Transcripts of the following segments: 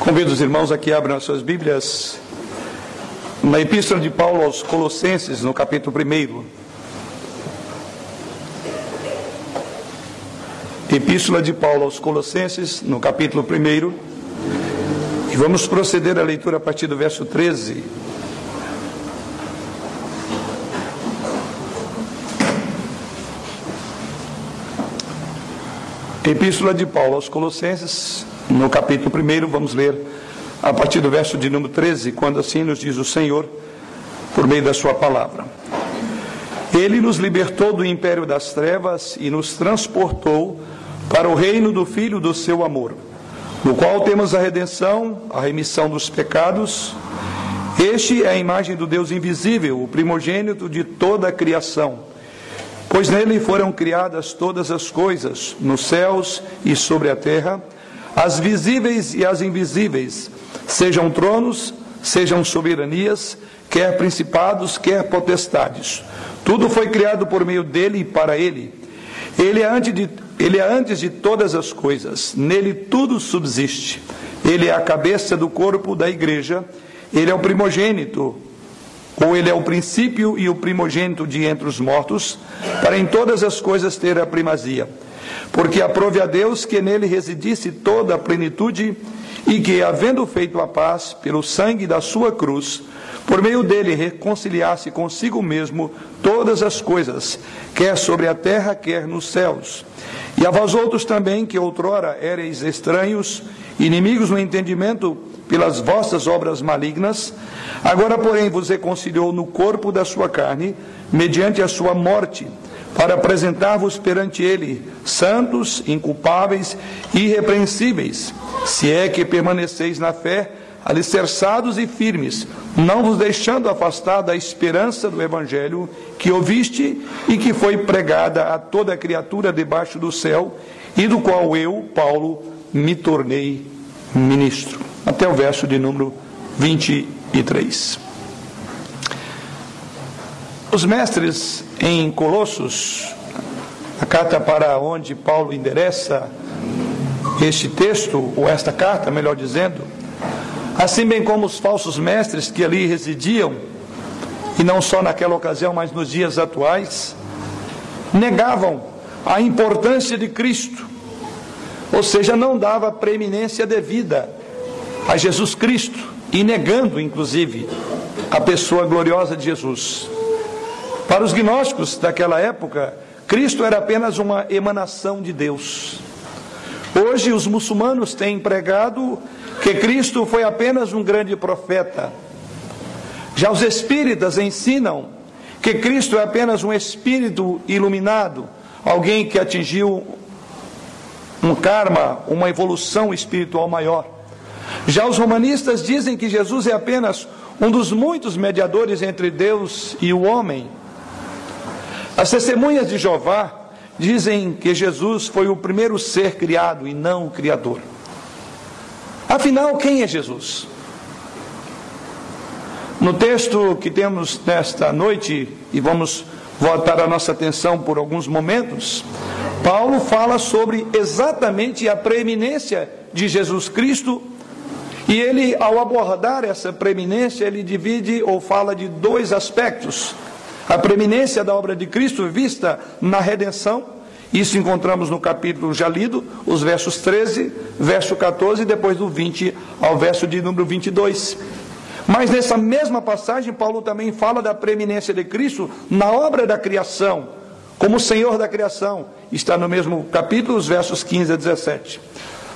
Convido os irmãos aqui abram as suas Bíblias na Epístola de Paulo aos Colossenses, no capítulo 1. Epístola de Paulo aos Colossenses, no capítulo 1. E vamos proceder à leitura a partir do verso 13. Epístola de Paulo aos Colossenses, no capítulo 1, vamos ler a partir do verso de número 13, quando assim nos diz o Senhor, por meio da Sua palavra. Ele nos libertou do império das trevas e nos transportou para o reino do Filho do seu amor, no qual temos a redenção, a remissão dos pecados. Este é a imagem do Deus invisível, o primogênito de toda a criação. Pois nele foram criadas todas as coisas, nos céus e sobre a terra as visíveis e as invisíveis, sejam tronos, sejam soberanias, quer principados, quer potestades. Tudo foi criado por meio dele e para ele. Ele é antes de, ele é antes de todas as coisas, nele tudo subsiste. Ele é a cabeça do corpo da igreja, ele é o primogênito, ou ele é o princípio e o primogênito de entre os mortos, para em todas as coisas ter a primazia porque aprove a Deus que nele residisse toda a plenitude e que, havendo feito a paz pelo sangue da sua cruz, por meio dele reconciliasse consigo mesmo todas as coisas, quer sobre a terra, quer nos céus. E a vós outros também, que outrora éreis estranhos, inimigos no entendimento pelas vossas obras malignas, agora, porém, vos reconciliou no corpo da sua carne, mediante a sua morte para apresentar-vos perante Ele, santos, inculpáveis e irrepreensíveis, se é que permaneceis na fé, alicerçados e firmes, não vos deixando afastar da esperança do Evangelho que ouviste e que foi pregada a toda criatura debaixo do céu, e do qual eu, Paulo, me tornei ministro. Até o verso de número 23. Os mestres em Colossos, a carta para onde Paulo endereça este texto, ou esta carta, melhor dizendo, assim bem como os falsos mestres que ali residiam, e não só naquela ocasião, mas nos dias atuais, negavam a importância de Cristo, ou seja, não dava preeminência devida a Jesus Cristo, e negando, inclusive, a pessoa gloriosa de Jesus. Para os gnósticos daquela época, Cristo era apenas uma emanação de Deus. Hoje, os muçulmanos têm pregado que Cristo foi apenas um grande profeta. Já os espíritas ensinam que Cristo é apenas um espírito iluminado, alguém que atingiu um karma, uma evolução espiritual maior. Já os romanistas dizem que Jesus é apenas um dos muitos mediadores entre Deus e o homem. As testemunhas de Jeová dizem que Jesus foi o primeiro ser criado e não o Criador. Afinal, quem é Jesus? No texto que temos nesta noite, e vamos voltar a nossa atenção por alguns momentos, Paulo fala sobre exatamente a preeminência de Jesus Cristo, e ele, ao abordar essa preeminência, ele divide ou fala de dois aspectos a preeminência da obra de Cristo vista na redenção, isso encontramos no capítulo já lido, os versos 13, verso 14 e depois do 20 ao verso de número 22. Mas nessa mesma passagem, Paulo também fala da preeminência de Cristo na obra da criação, como Senhor da criação. Está no mesmo capítulo, os versos 15 a 17.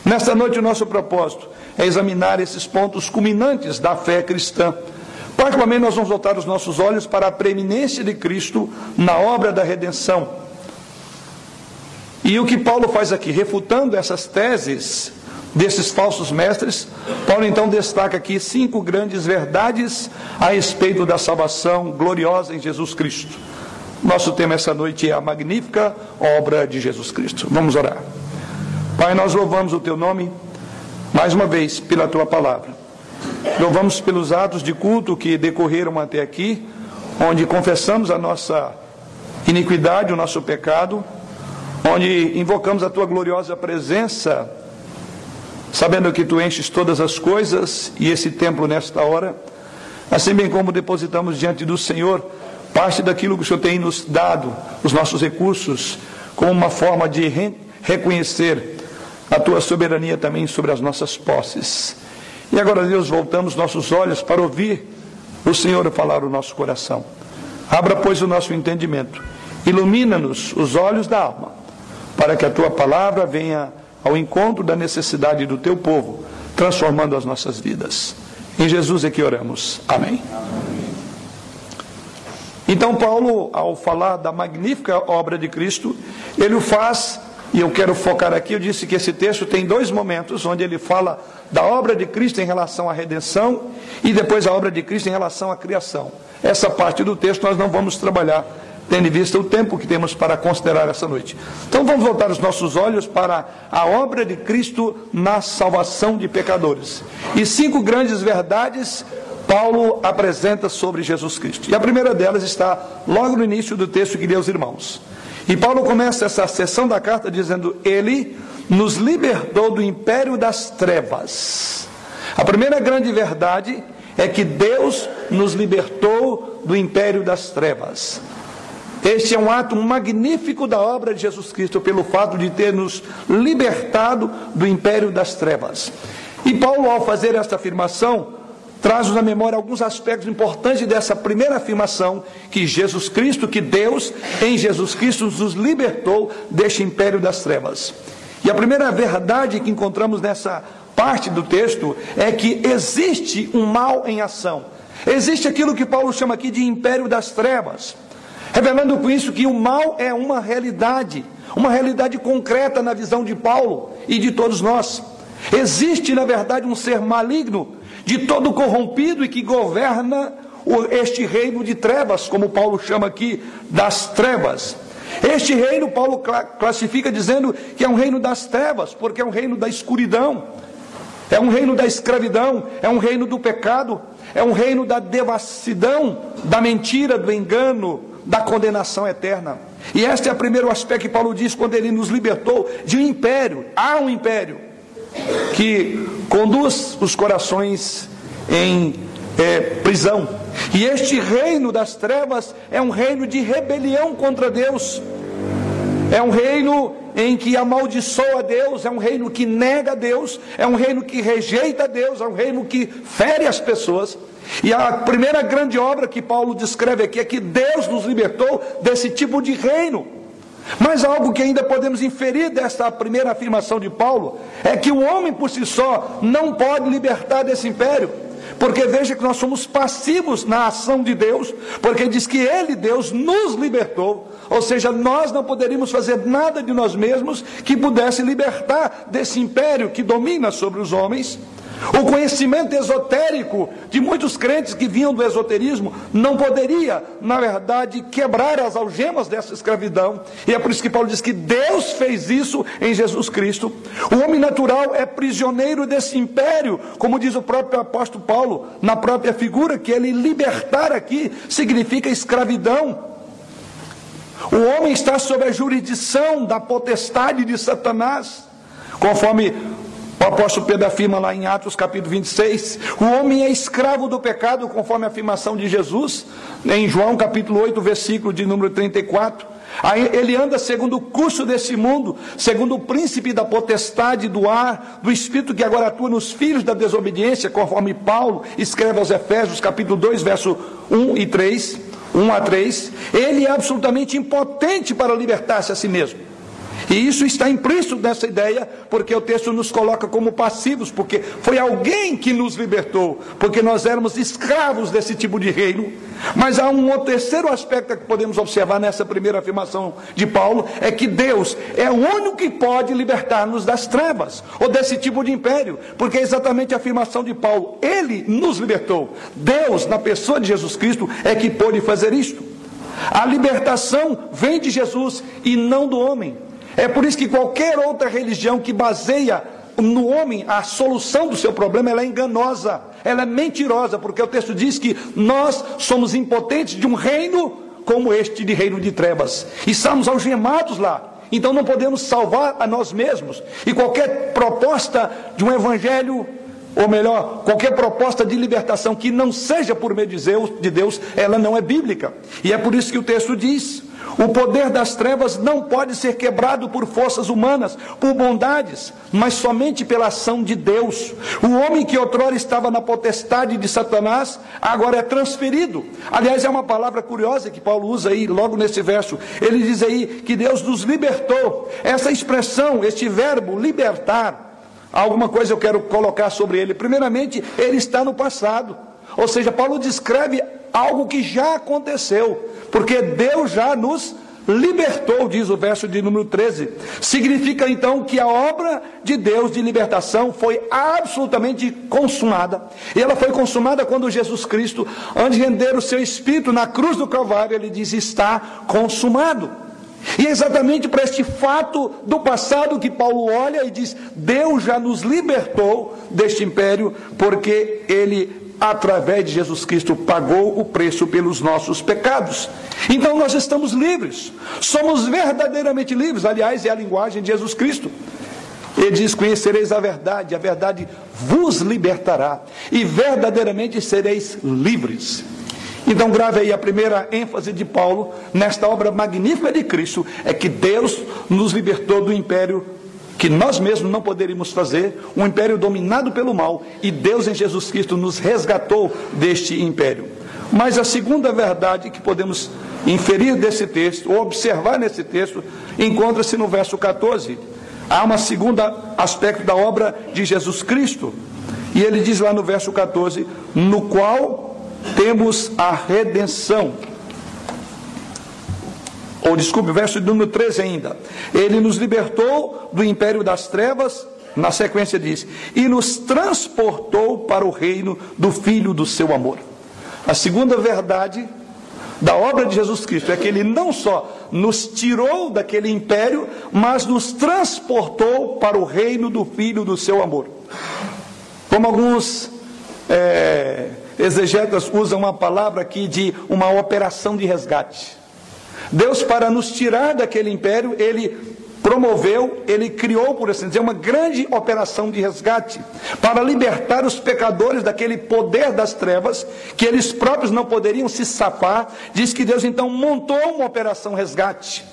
Nesta noite, o nosso propósito é examinar esses pontos culminantes da fé cristã Particularmente, nós vamos voltar os nossos olhos para a preeminência de Cristo na obra da redenção. E o que Paulo faz aqui, refutando essas teses desses falsos mestres, Paulo então destaca aqui cinco grandes verdades a respeito da salvação gloriosa em Jesus Cristo. Nosso tema essa noite é a magnífica obra de Jesus Cristo. Vamos orar. Pai, nós louvamos o teu nome mais uma vez pela tua palavra. Louvamos pelos atos de culto que decorreram até aqui, onde confessamos a nossa iniquidade, o nosso pecado, onde invocamos a tua gloriosa presença sabendo que tu enches todas as coisas e esse templo nesta hora, assim bem como depositamos diante do Senhor parte daquilo que o Senhor tem nos dado, os nossos recursos, como uma forma de re reconhecer a tua soberania também sobre as nossas posses. E agora, Deus, voltamos nossos olhos para ouvir o Senhor falar o nosso coração. Abra, pois, o nosso entendimento. Ilumina-nos os olhos da alma, para que a tua palavra venha ao encontro da necessidade do teu povo, transformando as nossas vidas. Em Jesus é que oramos. Amém. Então, Paulo, ao falar da magnífica obra de Cristo, ele o faz, e eu quero focar aqui, eu disse que esse texto tem dois momentos, onde ele fala da obra de Cristo em relação à redenção, e depois a obra de Cristo em relação à criação. Essa parte do texto nós não vamos trabalhar tendo em vista o tempo que temos para considerar essa noite. Então vamos voltar os nossos olhos para a obra de Cristo na salvação de pecadores. E cinco grandes verdades Paulo apresenta sobre Jesus Cristo. E a primeira delas está logo no início do texto que lê aos irmãos. E Paulo começa essa sessão da carta dizendo: Ele nos libertou do império das trevas. A primeira grande verdade é que Deus nos libertou do império das trevas. Este é um ato magnífico da obra de Jesus Cristo, pelo fato de ter nos libertado do império das trevas. E Paulo, ao fazer esta afirmação, traz-nos à memória alguns aspectos importantes dessa primeira afirmação, que Jesus Cristo, que Deus em Jesus Cristo nos libertou deste império das trevas. E a primeira verdade que encontramos nessa parte do texto é que existe um mal em ação. Existe aquilo que Paulo chama aqui de império das trevas revelando com isso que o mal é uma realidade, uma realidade concreta na visão de Paulo e de todos nós. Existe, na verdade, um ser maligno, de todo corrompido e que governa este reino de trevas, como Paulo chama aqui, das trevas. Este reino, Paulo classifica dizendo que é um reino das trevas, porque é um reino da escuridão, é um reino da escravidão, é um reino do pecado, é um reino da devassidão, da mentira, do engano, da condenação eterna. E este é o primeiro aspecto que Paulo diz quando ele nos libertou de um império. Há um império que conduz os corações em é, prisão. E este reino das trevas é um reino de rebelião contra Deus. É um reino em que amaldiçoa Deus, é um reino que nega Deus, é um reino que rejeita Deus, é um reino que fere as pessoas. E a primeira grande obra que Paulo descreve aqui é que Deus nos libertou desse tipo de reino. Mas algo que ainda podemos inferir dessa primeira afirmação de Paulo é que o homem por si só não pode libertar desse império. Porque veja que nós somos passivos na ação de Deus, porque diz que Ele, Deus, nos libertou. Ou seja, nós não poderíamos fazer nada de nós mesmos que pudesse libertar desse império que domina sobre os homens. O conhecimento esotérico de muitos crentes que vinham do esoterismo não poderia, na verdade, quebrar as algemas dessa escravidão. E é por isso que Paulo diz que Deus fez isso em Jesus Cristo. O homem natural é prisioneiro desse império, como diz o próprio apóstolo Paulo, na própria figura, que ele libertar aqui significa escravidão. O homem está sob a jurisdição da potestade de Satanás, conforme o apóstolo Pedro afirma lá em Atos capítulo 26, o homem é escravo do pecado, conforme a afirmação de Jesus, em João capítulo 8, versículo de número 34. Aí ele anda segundo o curso desse mundo, segundo o príncipe da potestade do ar, do espírito que agora atua nos filhos da desobediência, conforme Paulo escreve aos Efésios, capítulo 2, verso 1 e 3, 1 a 3. Ele é absolutamente impotente para libertar-se a si mesmo. E isso está implícito nessa ideia, porque o texto nos coloca como passivos, porque foi alguém que nos libertou, porque nós éramos escravos desse tipo de reino. Mas há um outro terceiro aspecto que podemos observar nessa primeira afirmação de Paulo, é que Deus é o único que pode libertar-nos das trevas, ou desse tipo de império, porque é exatamente a afirmação de Paulo, ele nos libertou. Deus, na pessoa de Jesus Cristo, é que pôde fazer isto. A libertação vem de Jesus e não do homem. É por isso que qualquer outra religião que baseia no homem a solução do seu problema ela é enganosa, ela é mentirosa, porque o texto diz que nós somos impotentes de um reino como este de reino de trevas, e estamos algemados lá. então não podemos salvar a nós mesmos. E qualquer proposta de um evangelho ou melhor, qualquer proposta de libertação que não seja por meio de Deus, ela não é bíblica. E é por isso que o texto diz: o poder das trevas não pode ser quebrado por forças humanas, por bondades, mas somente pela ação de Deus. O homem que outrora estava na potestade de Satanás, agora é transferido. Aliás, é uma palavra curiosa que Paulo usa aí, logo nesse verso. Ele diz aí que Deus nos libertou. Essa expressão, este verbo libertar, alguma coisa eu quero colocar sobre ele. Primeiramente, ele está no passado. Ou seja, Paulo descreve algo que já aconteceu porque Deus já nos libertou, diz o verso de número 13. Significa então que a obra de Deus de libertação foi absolutamente consumada. E ela foi consumada quando Jesus Cristo, antes de render o seu espírito na cruz do Calvário, ele diz: Está consumado. E é exatamente para este fato do passado que Paulo olha e diz: Deus já nos libertou deste império, porque ele através de Jesus Cristo, pagou o preço pelos nossos pecados. Então nós estamos livres, somos verdadeiramente livres. Aliás, é a linguagem de Jesus Cristo. Ele diz: Conhecereis a verdade, a verdade vos libertará, e verdadeiramente sereis livres. Então, grave aí a primeira ênfase de Paulo nesta obra magnífica de Cristo: é que Deus nos libertou do império que nós mesmos não poderíamos fazer, um império dominado pelo mal, e Deus em Jesus Cristo nos resgatou deste império. Mas a segunda verdade que podemos inferir desse texto, ou observar nesse texto, encontra-se no verso 14. Há uma segunda aspecto da obra de Jesus Cristo, e ele diz lá no verso 14: no qual temos a redenção ou desculpe, verso número 13 ainda. Ele nos libertou do império das trevas, na sequência diz, e nos transportou para o reino do Filho do seu amor. A segunda verdade da obra de Jesus Cristo é que ele não só nos tirou daquele império, mas nos transportou para o reino do Filho do seu amor. Como alguns é, exegetas usam uma palavra aqui de uma operação de resgate. Deus, para nos tirar daquele império, ele promoveu, ele criou, por assim dizer, uma grande operação de resgate para libertar os pecadores daquele poder das trevas que eles próprios não poderiam se safar. Diz que Deus então montou uma operação resgate.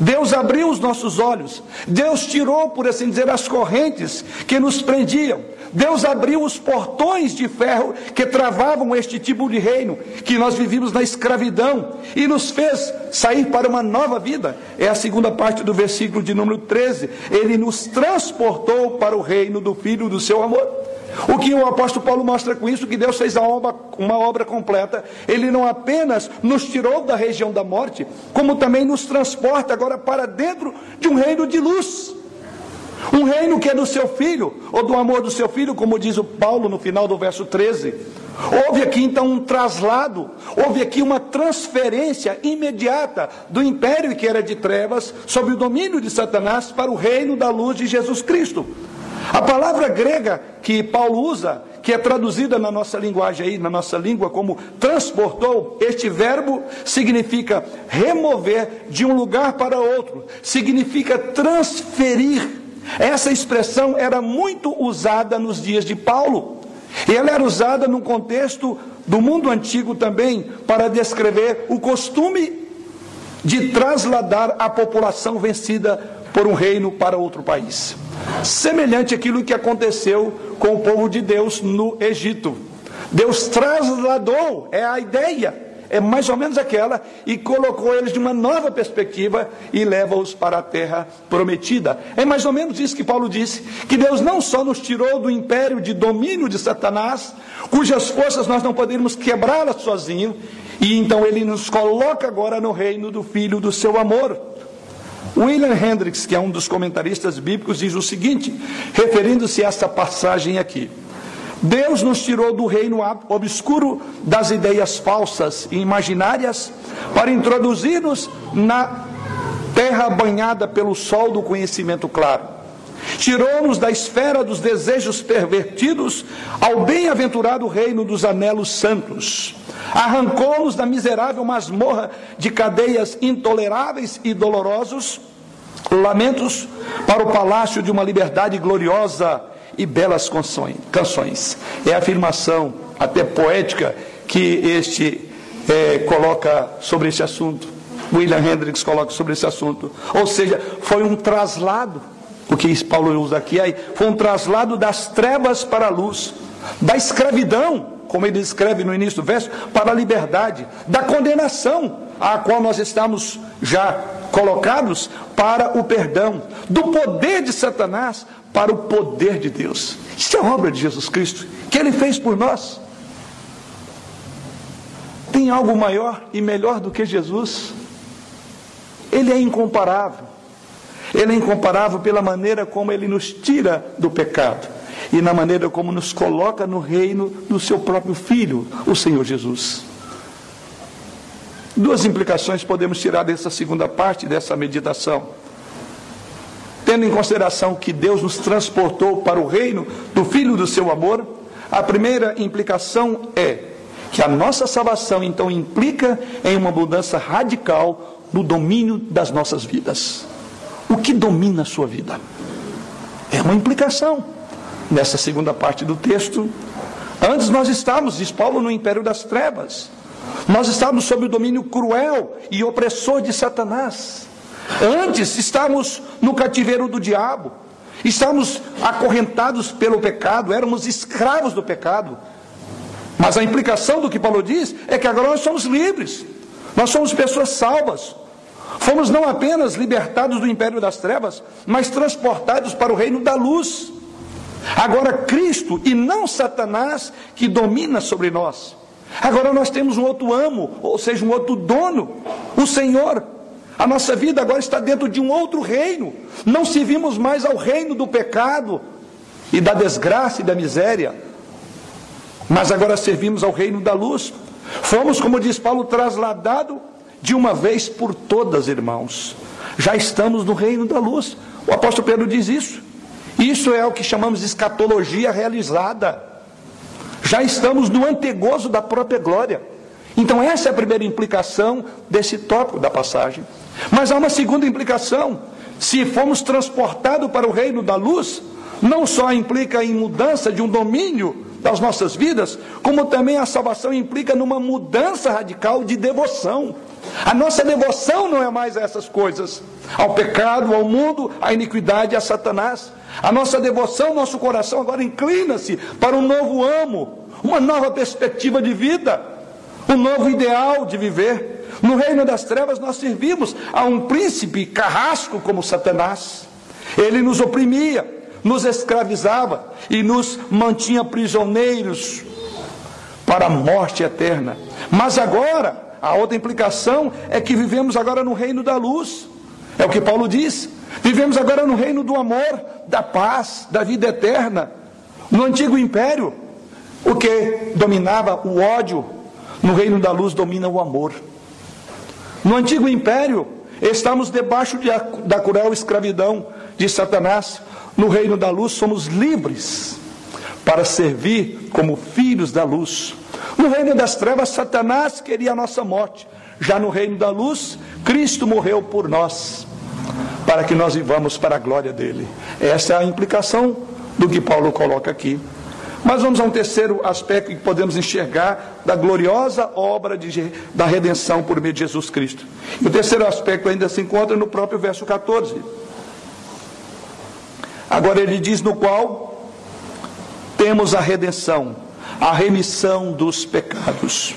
Deus abriu os nossos olhos, Deus tirou, por assim dizer, as correntes que nos prendiam, Deus abriu os portões de ferro que travavam este tipo de reino, que nós vivíamos na escravidão, e nos fez sair para uma nova vida. É a segunda parte do versículo de número 13. Ele nos transportou para o reino do Filho do seu amor. O que o apóstolo Paulo mostra com isso, que Deus fez obra, uma obra completa. Ele não apenas nos tirou da região da morte, como também nos transporta agora para dentro de um reino de luz. Um reino que é do seu filho, ou do amor do seu filho, como diz o Paulo no final do verso 13. Houve aqui então um traslado, houve aqui uma transferência imediata do império que era de trevas, sob o domínio de Satanás, para o reino da luz de Jesus Cristo. A palavra grega que Paulo usa, que é traduzida na nossa linguagem aí, na nossa língua, como transportou, este verbo significa remover de um lugar para outro, significa transferir. Essa expressão era muito usada nos dias de Paulo. E ela era usada no contexto do mundo antigo também para descrever o costume de trasladar a população vencida por um reino para outro país. Semelhante àquilo que aconteceu com o povo de Deus no Egito. Deus trasladou, é a ideia, é mais ou menos aquela, e colocou eles de uma nova perspectiva e leva-os para a terra prometida. É mais ou menos isso que Paulo disse: que Deus não só nos tirou do império de domínio de Satanás, cujas forças nós não poderíamos quebrá-las sozinho, e então ele nos coloca agora no reino do Filho do seu amor. William Hendricks, que é um dos comentaristas bíblicos, diz o seguinte, referindo-se a essa passagem aqui: Deus nos tirou do reino obscuro das ideias falsas e imaginárias para introduzir-nos na terra banhada pelo sol do conhecimento claro. Tirou-nos da esfera dos desejos pervertidos ao bem-aventurado reino dos anelos santos. Arrancou-nos da miserável masmorra de cadeias intoleráveis e dolorosos Lamentos para o palácio de uma liberdade gloriosa e belas canções. É a afirmação, até poética, que este é, coloca sobre esse assunto. William Hendricks coloca sobre esse assunto. Ou seja, foi um traslado, o que Paulo usa aqui, aí, foi um traslado das trevas para a luz, da escravidão, como ele escreve no início do verso, para a liberdade, da condenação a qual nós estamos já colocados para o perdão, do poder de Satanás para o poder de Deus. Isso é obra de Jesus Cristo, que ele fez por nós. Tem algo maior e melhor do que Jesus? Ele é incomparável. Ele é incomparável pela maneira como ele nos tira do pecado e na maneira como nos coloca no reino do seu próprio Filho, o Senhor Jesus. Duas implicações podemos tirar dessa segunda parte dessa meditação. Tendo em consideração que Deus nos transportou para o reino do Filho do seu amor, a primeira implicação é que a nossa salvação então implica em uma mudança radical no domínio das nossas vidas. O que domina a sua vida? É uma implicação. Nessa segunda parte do texto, antes nós estávamos, diz Paulo, no império das trevas. Nós estávamos sob o domínio cruel e opressor de Satanás. Antes estávamos no cativeiro do diabo. Estávamos acorrentados pelo pecado, éramos escravos do pecado. Mas a implicação do que Paulo diz é que agora nós somos livres. Nós somos pessoas salvas. Fomos não apenas libertados do império das trevas, mas transportados para o reino da luz. Agora Cristo e não Satanás que domina sobre nós. Agora nós temos um outro amo, ou seja, um outro dono, o Senhor. A nossa vida agora está dentro de um outro reino. Não servimos mais ao reino do pecado e da desgraça e da miséria, mas agora servimos ao reino da luz. Fomos, como diz Paulo, trasladado de uma vez por todas, irmãos. Já estamos no reino da luz. O apóstolo Pedro diz isso. Isso é o que chamamos de escatologia realizada. Já estamos no antegozo da própria glória. Então, essa é a primeira implicação desse tópico da passagem. Mas há uma segunda implicação. Se formos transportados para o reino da luz, não só implica em mudança de um domínio das nossas vidas, como também a salvação implica numa mudança radical de devoção. A nossa devoção não é mais a essas coisas, ao pecado, ao mundo, à iniquidade, a Satanás. A nossa devoção, nosso coração agora inclina-se para um novo amo, uma nova perspectiva de vida, um novo ideal de viver. No reino das trevas nós servimos a um príncipe carrasco como Satanás. Ele nos oprimia, nos escravizava e nos mantinha prisioneiros para a morte eterna. Mas agora, a outra implicação é que vivemos agora no reino da luz. É o que Paulo diz. Vivemos agora no reino do amor, da paz, da vida eterna. No antigo império, o que dominava o ódio, no reino da luz domina o amor. No antigo império, estamos debaixo de, da cruel escravidão de Satanás. No reino da luz somos livres para servir como filhos da luz. No reino das trevas, Satanás queria a nossa morte. Já no reino da luz, Cristo morreu por nós, para que nós vivamos para a glória dele. Essa é a implicação do que Paulo coloca aqui. Mas vamos a um terceiro aspecto que podemos enxergar da gloriosa obra de, da redenção por meio de Jesus Cristo. E o terceiro aspecto ainda se encontra no próprio verso 14. Agora ele diz: no qual temos a redenção, a remissão dos pecados.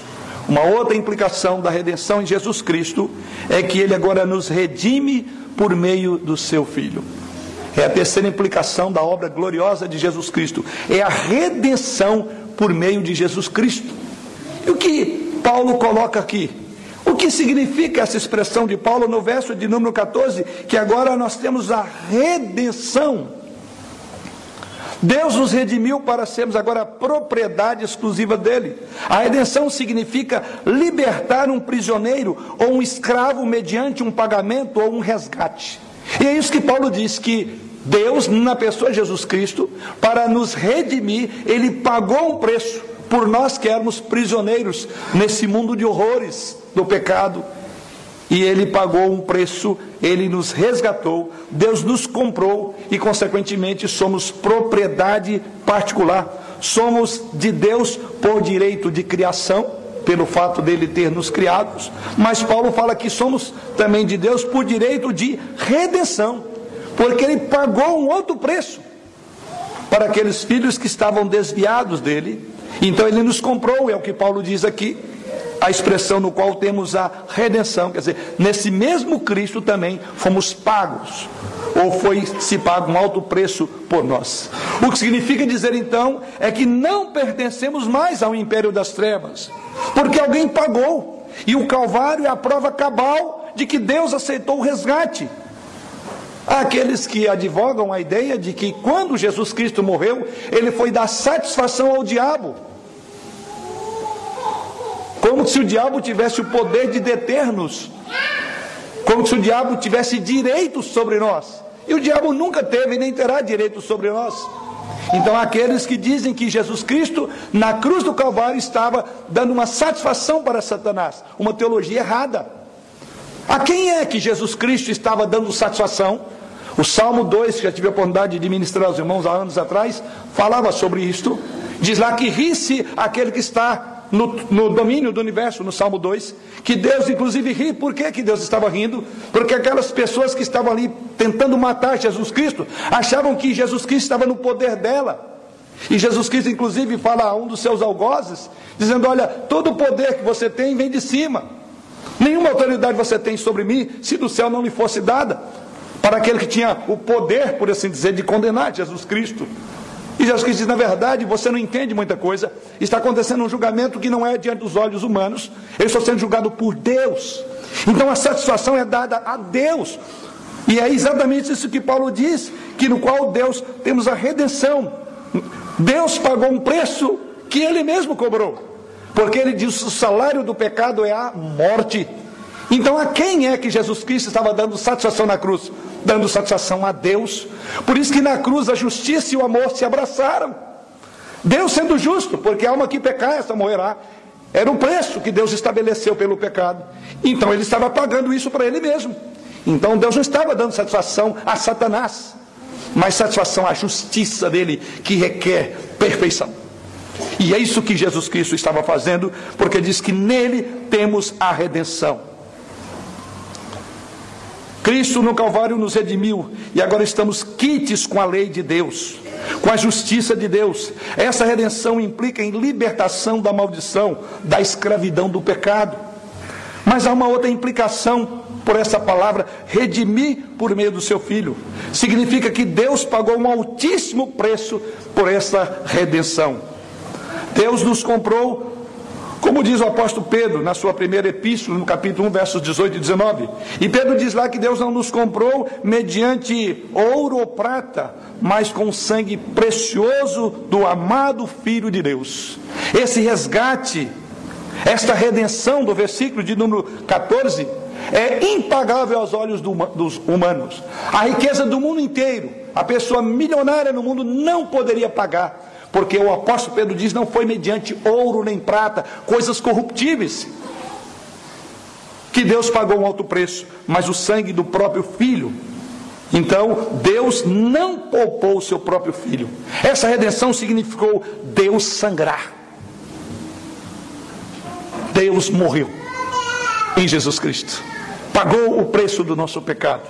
Uma outra implicação da redenção em Jesus Cristo é que ele agora nos redime por meio do seu Filho. É a terceira implicação da obra gloriosa de Jesus Cristo. É a redenção por meio de Jesus Cristo. E o que Paulo coloca aqui? O que significa essa expressão de Paulo no verso de número 14? Que agora nós temos a redenção Deus nos redimiu para sermos agora propriedade exclusiva dele. A redenção significa libertar um prisioneiro ou um escravo mediante um pagamento ou um resgate. E é isso que Paulo diz que Deus, na pessoa de Jesus Cristo, para nos redimir, ele pagou um preço por nós que éramos prisioneiros nesse mundo de horrores do pecado e ele pagou um preço, ele nos resgatou, Deus nos comprou e, consequentemente, somos propriedade particular. Somos de Deus por direito de criação, pelo fato dele ter nos criados, mas Paulo fala que somos também de Deus por direito de redenção, porque ele pagou um outro preço para aqueles filhos que estavam desviados dele. Então ele nos comprou, é o que Paulo diz aqui a expressão no qual temos a redenção. Quer dizer, nesse mesmo Cristo também fomos pagos, ou foi se pago um alto preço por nós. O que significa dizer então é que não pertencemos mais ao império das trevas, porque alguém pagou, e o Calvário é a prova cabal de que Deus aceitou o resgate. Há aqueles que advogam a ideia de que quando Jesus Cristo morreu, ele foi dar satisfação ao diabo como se o diabo tivesse o poder de deter-nos, como se o diabo tivesse direitos sobre nós. E o diabo nunca teve nem terá direito sobre nós. Então, aqueles que dizem que Jesus Cristo, na cruz do Calvário, estava dando uma satisfação para Satanás, uma teologia errada. A quem é que Jesus Cristo estava dando satisfação? O Salmo 2, que já tive a oportunidade de ministrar aos irmãos há anos atrás, falava sobre isto. Diz lá que ri-se aquele que está no, no, domínio do universo, no Salmo 2, que Deus inclusive ri. Por que, que Deus estava rindo? Porque aquelas pessoas que estavam ali tentando matar Jesus Cristo achavam que Jesus Cristo estava no poder dela. E Jesus Cristo, inclusive, fala a um dos seus algozes, dizendo: Olha, todo o poder que você tem vem de cima. Nenhuma autoridade você tem sobre mim, se do céu não lhe fosse dada. Para aquele que tinha o poder, por assim dizer, de condenar Jesus Cristo. E Jesus Cristo diz: na verdade, você não entende muita coisa. Está acontecendo um julgamento que não é diante dos olhos humanos. Eu estou sendo julgado por Deus. Então a satisfação é dada a Deus. E é exatamente isso que Paulo diz: que no qual Deus temos a redenção. Deus pagou um preço que ele mesmo cobrou. Porque ele diz: o salário do pecado é a morte. Então a quem é que Jesus Cristo estava dando satisfação na cruz? dando satisfação a Deus. Por isso que na cruz a justiça e o amor se abraçaram. Deus sendo justo, porque a alma que pecar, essa morrerá. Era o preço que Deus estabeleceu pelo pecado. Então ele estava pagando isso para ele mesmo. Então Deus não estava dando satisfação a Satanás, mas satisfação à justiça dele, que requer perfeição. E é isso que Jesus Cristo estava fazendo, porque diz que nele temos a redenção. Cristo no Calvário nos redimiu e agora estamos quites com a lei de Deus, com a justiça de Deus. Essa redenção implica em libertação da maldição, da escravidão do pecado. Mas há uma outra implicação por essa palavra, redimir por meio do seu filho. Significa que Deus pagou um altíssimo preço por essa redenção. Deus nos comprou como diz o apóstolo Pedro na sua primeira epístola, no capítulo 1, versos 18 e 19. E Pedro diz lá que Deus não nos comprou mediante ouro ou prata, mas com sangue precioso do amado Filho de Deus. Esse resgate, esta redenção do versículo de número 14, é impagável aos olhos do, dos humanos. A riqueza do mundo inteiro, a pessoa milionária no mundo não poderia pagar porque o apóstolo Pedro diz: não foi mediante ouro nem prata, coisas corruptíveis, que Deus pagou um alto preço, mas o sangue do próprio filho. Então, Deus não poupou o seu próprio filho. Essa redenção significou Deus sangrar. Deus morreu em Jesus Cristo. Pagou o preço do nosso pecado.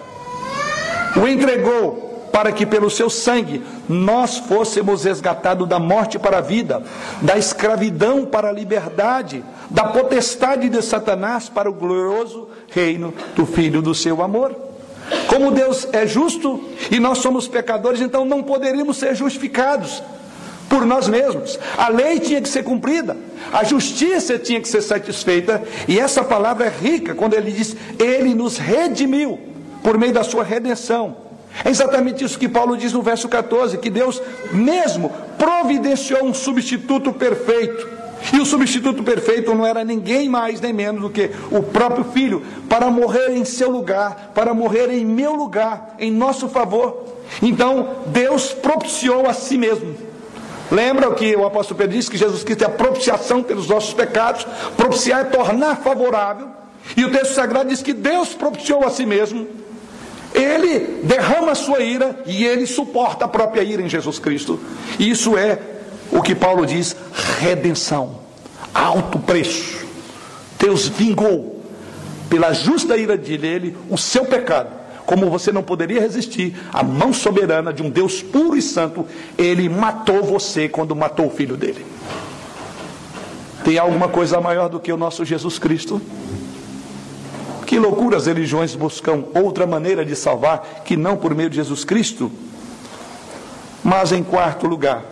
O entregou para que pelo seu sangue nós fôssemos resgatados da morte para a vida, da escravidão para a liberdade, da potestade de Satanás para o glorioso reino do Filho do seu amor. Como Deus é justo e nós somos pecadores, então não poderíamos ser justificados por nós mesmos. A lei tinha que ser cumprida, a justiça tinha que ser satisfeita, e essa palavra é rica quando ele diz: Ele nos redimiu por meio da sua redenção é exatamente isso que Paulo diz no verso 14: que Deus mesmo providenciou um substituto perfeito. E o substituto perfeito não era ninguém mais nem menos do que o próprio Filho, para morrer em seu lugar, para morrer em meu lugar, em nosso favor. Então, Deus propiciou a si mesmo. Lembra o que o apóstolo Pedro disse? Que Jesus Cristo é a propiciação pelos nossos pecados. Propiciar é tornar favorável. E o texto sagrado diz que Deus propiciou a si mesmo. Ele derrama a sua ira e ele suporta a própria ira em Jesus Cristo. Isso é o que Paulo diz: redenção, alto preço. Deus vingou pela justa ira dele o seu pecado como você não poderia resistir à mão soberana de um Deus puro e santo, ele matou você quando matou o filho dele. Tem alguma coisa maior do que o nosso Jesus Cristo? Que loucura as religiões buscam outra maneira de salvar que não por meio de Jesus Cristo? Mas em quarto lugar,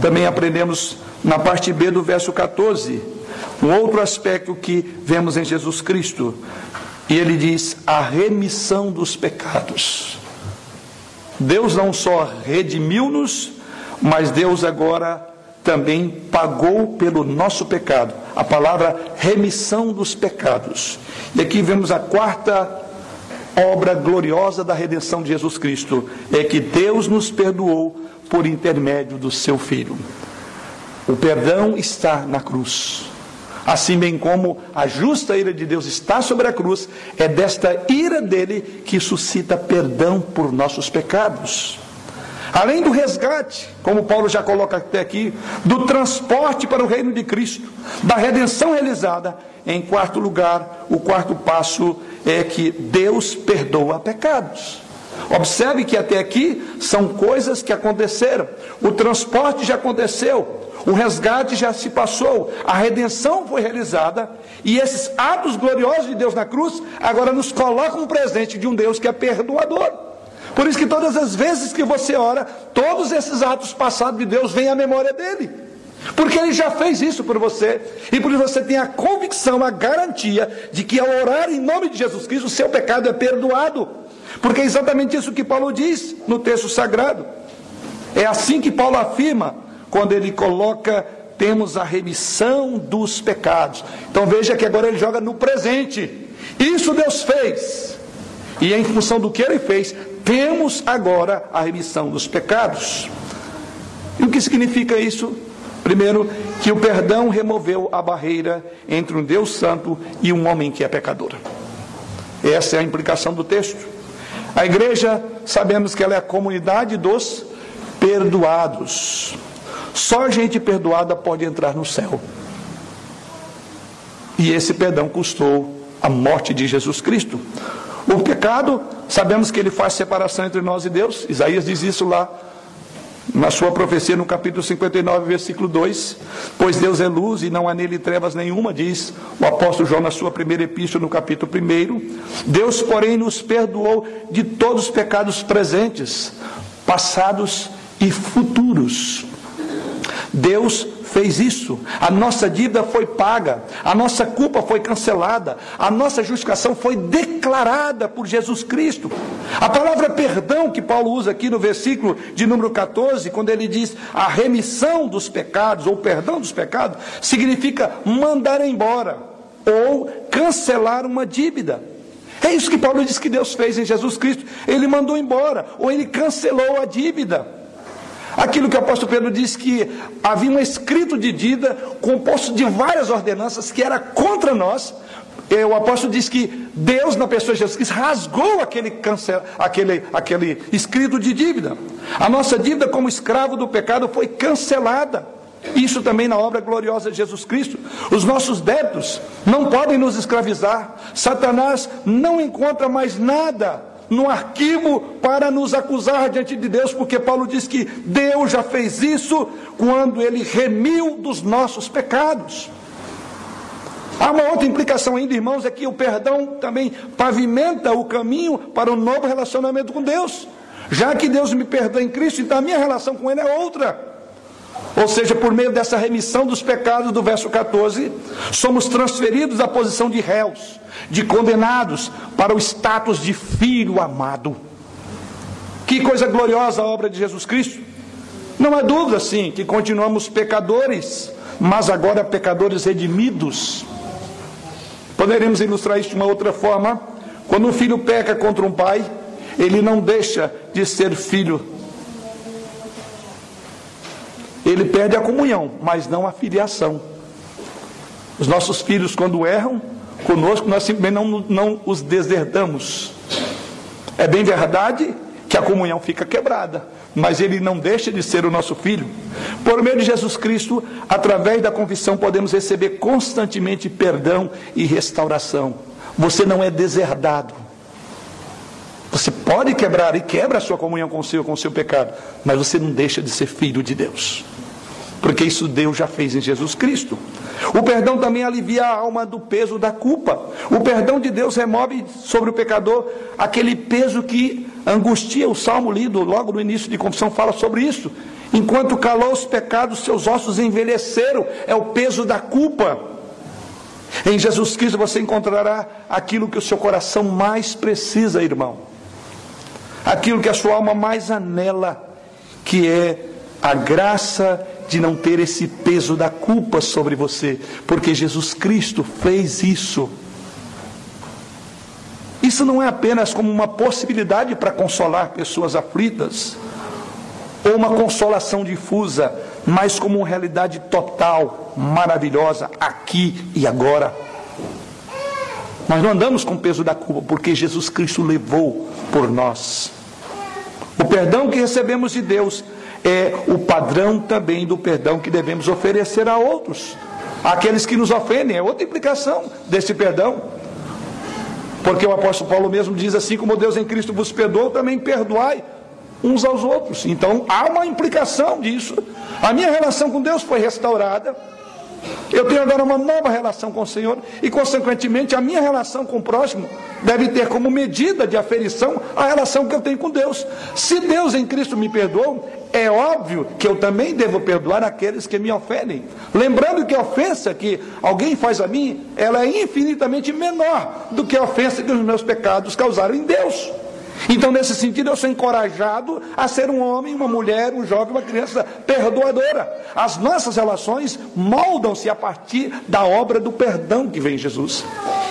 também aprendemos na parte B do verso 14, um outro aspecto que vemos em Jesus Cristo. E ele diz: a remissão dos pecados. Deus não só redimiu-nos, mas Deus agora também pagou pelo nosso pecado. A palavra remissão dos pecados. E aqui vemos a quarta obra gloriosa da redenção de Jesus Cristo: é que Deus nos perdoou por intermédio do seu Filho. O perdão está na cruz. Assim bem como a justa ira de Deus está sobre a cruz, é desta ira dele que suscita perdão por nossos pecados. Além do resgate, como Paulo já coloca até aqui, do transporte para o reino de Cristo, da redenção realizada, em quarto lugar, o quarto passo é que Deus perdoa pecados. Observe que até aqui são coisas que aconteceram. O transporte já aconteceu, o resgate já se passou, a redenção foi realizada, e esses atos gloriosos de Deus na cruz agora nos colocam um presente de um Deus que é perdoador. Por isso que todas as vezes que você ora, todos esses atos passados de Deus vêm à memória dele. Porque ele já fez isso por você, e por isso você tem a convicção, a garantia de que ao orar em nome de Jesus Cristo, o seu pecado é perdoado. Porque é exatamente isso que Paulo diz no texto sagrado. É assim que Paulo afirma quando ele coloca temos a remissão dos pecados. Então veja que agora ele joga no presente. Isso Deus fez. E em função do que ele fez, temos agora a remissão dos pecados. E o que significa isso? Primeiro, que o perdão removeu a barreira entre um Deus santo e um homem que é pecador. Essa é a implicação do texto. A igreja, sabemos que ela é a comunidade dos perdoados. Só gente perdoada pode entrar no céu. E esse perdão custou a morte de Jesus Cristo. O pecado, sabemos que ele faz separação entre nós e Deus. Isaías diz isso lá na sua profecia no capítulo 59, versículo 2. Pois Deus é luz e não há nele trevas nenhuma, diz o apóstolo João na sua primeira epístola, no capítulo 1. Deus, porém, nos perdoou de todos os pecados presentes, passados e futuros. Deus fez isso. A nossa dívida foi paga, a nossa culpa foi cancelada, a nossa justificação foi declarada por Jesus Cristo. A palavra perdão que Paulo usa aqui no versículo de número 14, quando ele diz a remissão dos pecados ou perdão dos pecados, significa mandar embora ou cancelar uma dívida. É isso que Paulo diz que Deus fez em Jesus Cristo. Ele mandou embora ou ele cancelou a dívida. Aquilo que o apóstolo Pedro disse que havia um escrito de dívida composto de várias ordenanças que era contra nós. O apóstolo diz que Deus, na pessoa de Jesus Cristo, rasgou aquele, cancel, aquele, aquele escrito de dívida. A nossa dívida como escravo do pecado foi cancelada. Isso também na obra gloriosa de Jesus Cristo. Os nossos débitos não podem nos escravizar. Satanás não encontra mais nada no arquivo para nos acusar diante de Deus, porque Paulo diz que Deus já fez isso quando ele remiu dos nossos pecados. Há uma outra implicação ainda, irmãos, é que o perdão também pavimenta o caminho para um novo relacionamento com Deus. Já que Deus me perdoa em Cristo, então a minha relação com Ele é outra. Ou seja, por meio dessa remissão dos pecados do verso 14, somos transferidos à posição de réus, de condenados, para o status de filho amado. Que coisa gloriosa a obra de Jesus Cristo. Não há dúvida, sim, que continuamos pecadores, mas agora pecadores redimidos. Poderemos ilustrar isso de uma outra forma. Quando um filho peca contra um pai, ele não deixa de ser filho ele perde a comunhão, mas não a filiação. Os nossos filhos, quando erram, conosco, nós simplesmente não, não os deserdamos. É bem verdade que a comunhão fica quebrada, mas ele não deixa de ser o nosso filho. Por meio de Jesus Cristo, através da confissão, podemos receber constantemente perdão e restauração. Você não é deserdado. Você pode quebrar e quebra a sua comunhão com o seu, com o seu pecado, mas você não deixa de ser filho de Deus. Porque isso Deus já fez em Jesus Cristo. O perdão também alivia a alma do peso da culpa. O perdão de Deus remove sobre o pecador aquele peso que angustia. O salmo lido logo no início de confissão fala sobre isso. Enquanto calou os pecados, seus ossos envelheceram. É o peso da culpa. Em Jesus Cristo você encontrará aquilo que o seu coração mais precisa, irmão aquilo que a sua alma mais anela, que é a graça de não ter esse peso da culpa sobre você, porque Jesus Cristo fez isso. Isso não é apenas como uma possibilidade para consolar pessoas aflitas, ou uma consolação difusa, mas como uma realidade total, maravilhosa, aqui e agora. Nós não andamos com o peso da culpa, porque Jesus Cristo levou por nós. O perdão que recebemos de Deus é o padrão também do perdão que devemos oferecer a outros. Aqueles que nos ofendem, é outra implicação desse perdão. Porque o apóstolo Paulo mesmo diz assim: como Deus em Cristo vos perdoou, também perdoai uns aos outros. Então há uma implicação disso. A minha relação com Deus foi restaurada. Eu tenho agora uma nova relação com o Senhor e, consequentemente, a minha relação com o próximo deve ter como medida de aferição a relação que eu tenho com Deus. Se Deus em Cristo me perdoou, é óbvio que eu também devo perdoar aqueles que me ofendem. Lembrando que a ofensa que alguém faz a mim, ela é infinitamente menor do que a ofensa que os meus pecados causaram em Deus. Então, nesse sentido, eu sou encorajado a ser um homem, uma mulher, um jovem, uma criança perdoadora. As nossas relações moldam-se a partir da obra do perdão que vem em Jesus.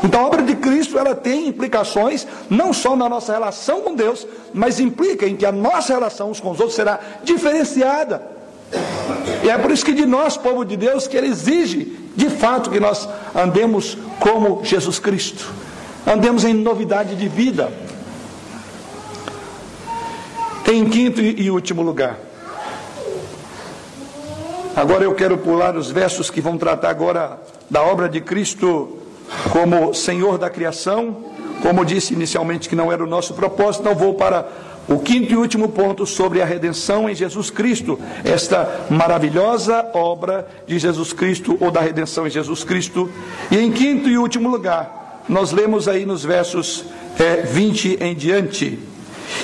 Então, a obra de Cristo ela tem implicações não só na nossa relação com Deus, mas implica em que a nossa relação uns com os outros será diferenciada. E é por isso que de nós, povo de Deus, que ele exige de fato que nós andemos como Jesus Cristo. Andemos em novidade de vida. Em quinto e último lugar. Agora eu quero pular os versos que vão tratar agora da obra de Cristo como Senhor da criação. Como disse inicialmente que não era o nosso propósito, então vou para o quinto e último ponto sobre a redenção em Jesus Cristo, esta maravilhosa obra de Jesus Cristo ou da redenção em Jesus Cristo. E em quinto e último lugar, nós lemos aí nos versos é, 20 em diante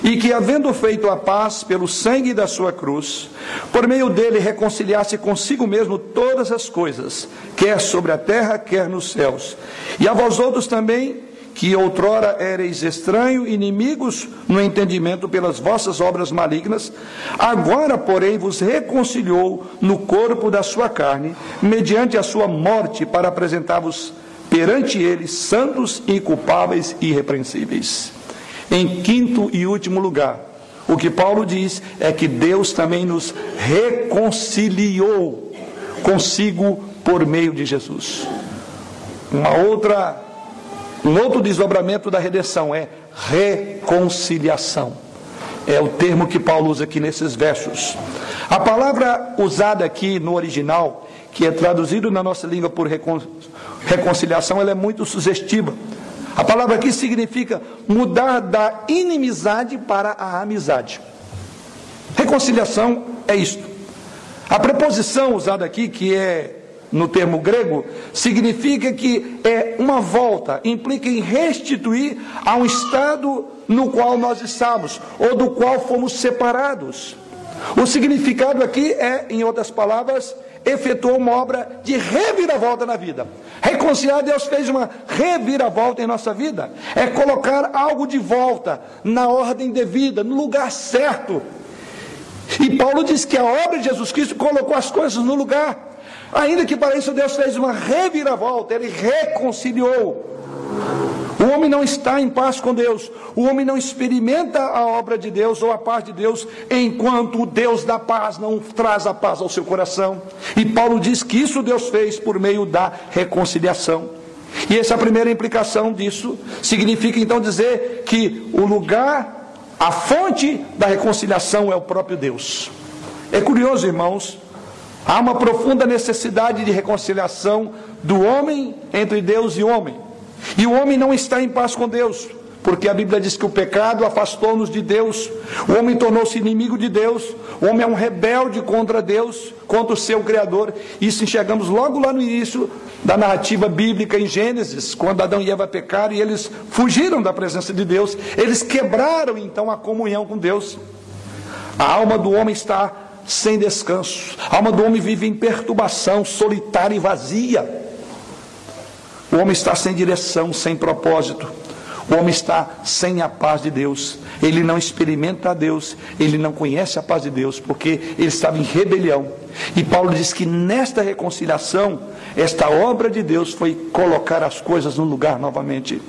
e que, havendo feito a paz pelo sangue da sua cruz, por meio dele reconciliasse consigo mesmo todas as coisas, quer sobre a terra, quer nos céus. E a vós outros também, que outrora ereis estranho, inimigos no entendimento pelas vossas obras malignas, agora, porém, vos reconciliou no corpo da sua carne, mediante a sua morte, para apresentar-vos perante ele santos, inculpáveis e irrepreensíveis. Em quinto e último lugar, o que Paulo diz é que Deus também nos reconciliou consigo por meio de Jesus. Uma outra, um outro desdobramento da redenção é reconciliação. É o termo que Paulo usa aqui nesses versos. A palavra usada aqui no original, que é traduzido na nossa língua por reconciliação, ela é muito sugestiva. A palavra aqui significa mudar da inimizade para a amizade. Reconciliação é isto. A preposição usada aqui, que é no termo grego, significa que é uma volta, implica em restituir a um estado no qual nós estamos, ou do qual fomos separados. O significado aqui é, em outras palavras, efetuou uma obra de reviravolta na vida. Reconciliar, Deus fez uma reviravolta em nossa vida. É colocar algo de volta na ordem devida, no lugar certo. E Paulo diz que a obra de Jesus Cristo colocou as coisas no lugar. Ainda que para isso Deus fez uma reviravolta, ele reconciliou. O homem não está em paz com Deus. O homem não experimenta a obra de Deus ou a paz de Deus enquanto o Deus da paz não traz a paz ao seu coração. E Paulo diz que isso Deus fez por meio da reconciliação. E essa primeira implicação disso significa então dizer que o lugar, a fonte da reconciliação é o próprio Deus. É curioso, irmãos, há uma profunda necessidade de reconciliação do homem entre Deus e homem. E o homem não está em paz com Deus, porque a Bíblia diz que o pecado afastou-nos de Deus, o homem tornou-se inimigo de Deus, o homem é um rebelde contra Deus, contra o seu Criador. Isso enxergamos logo lá no início da narrativa bíblica em Gênesis, quando Adão e Eva pecaram e eles fugiram da presença de Deus, eles quebraram então a comunhão com Deus. A alma do homem está sem descanso, a alma do homem vive em perturbação, solitária e vazia. O homem está sem direção, sem propósito. O homem está sem a paz de Deus. Ele não experimenta a Deus, ele não conhece a paz de Deus, porque ele estava em rebelião. E Paulo diz que nesta reconciliação, esta obra de Deus foi colocar as coisas no lugar novamente.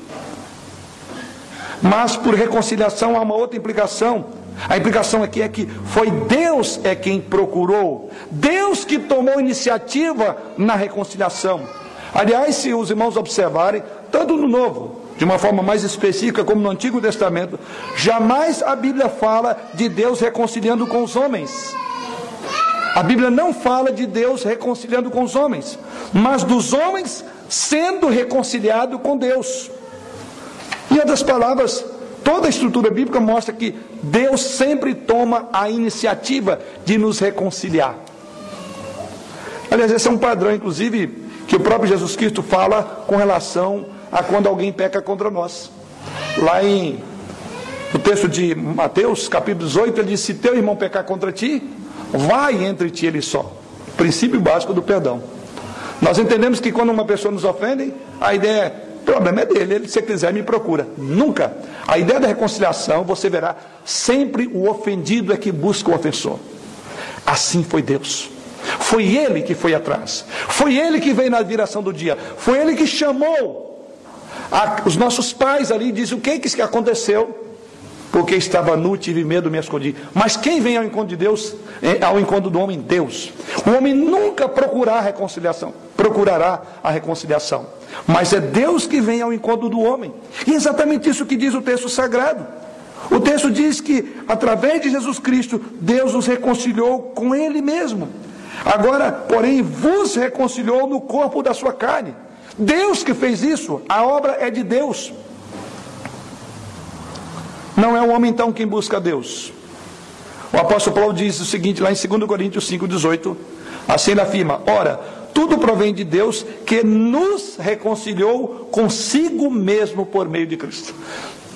Mas por reconciliação há uma outra implicação. A implicação aqui é que foi Deus é quem procurou, Deus que tomou iniciativa na reconciliação. Aliás, se os irmãos observarem, tanto no Novo de uma forma mais específica, como no Antigo Testamento, jamais a Bíblia fala de Deus reconciliando com os homens. A Bíblia não fala de Deus reconciliando com os homens, mas dos homens sendo reconciliado com Deus. Em outras palavras, toda a estrutura bíblica mostra que Deus sempre toma a iniciativa de nos reconciliar. Aliás, esse é um padrão, inclusive, que o próprio Jesus Cristo fala com relação a quando alguém peca contra nós. Lá em no texto de Mateus, capítulo 18, ele diz: Se teu irmão pecar contra ti, vai entre ti ele só. Princípio básico do perdão. Nós entendemos que quando uma pessoa nos ofende, a ideia é: o problema é dele, ele, se quiser, me procura. Nunca. A ideia da reconciliação, você verá, sempre o ofendido é que busca o ofensor. Assim foi Deus. Foi ele que foi atrás. Foi ele que veio na direção do dia. Foi ele que chamou os nossos pais ali dizem o que, que aconteceu. Porque estava nu, tive medo, me escondi. Mas quem vem ao encontro de Deus, é, ao encontro do homem? Deus. O homem nunca procurará a reconciliação, procurará a reconciliação. Mas é Deus que vem ao encontro do homem. E é exatamente isso que diz o texto sagrado. O texto diz que, através de Jesus Cristo, Deus nos reconciliou com Ele mesmo. Agora, porém, vos reconciliou no corpo da sua carne Deus que fez isso, a obra é de Deus. Não é o homem então quem busca Deus. O apóstolo Paulo diz o seguinte lá em 2 Coríntios 5,18: assim ele afirma: Ora, tudo provém de Deus que nos reconciliou consigo mesmo por meio de Cristo.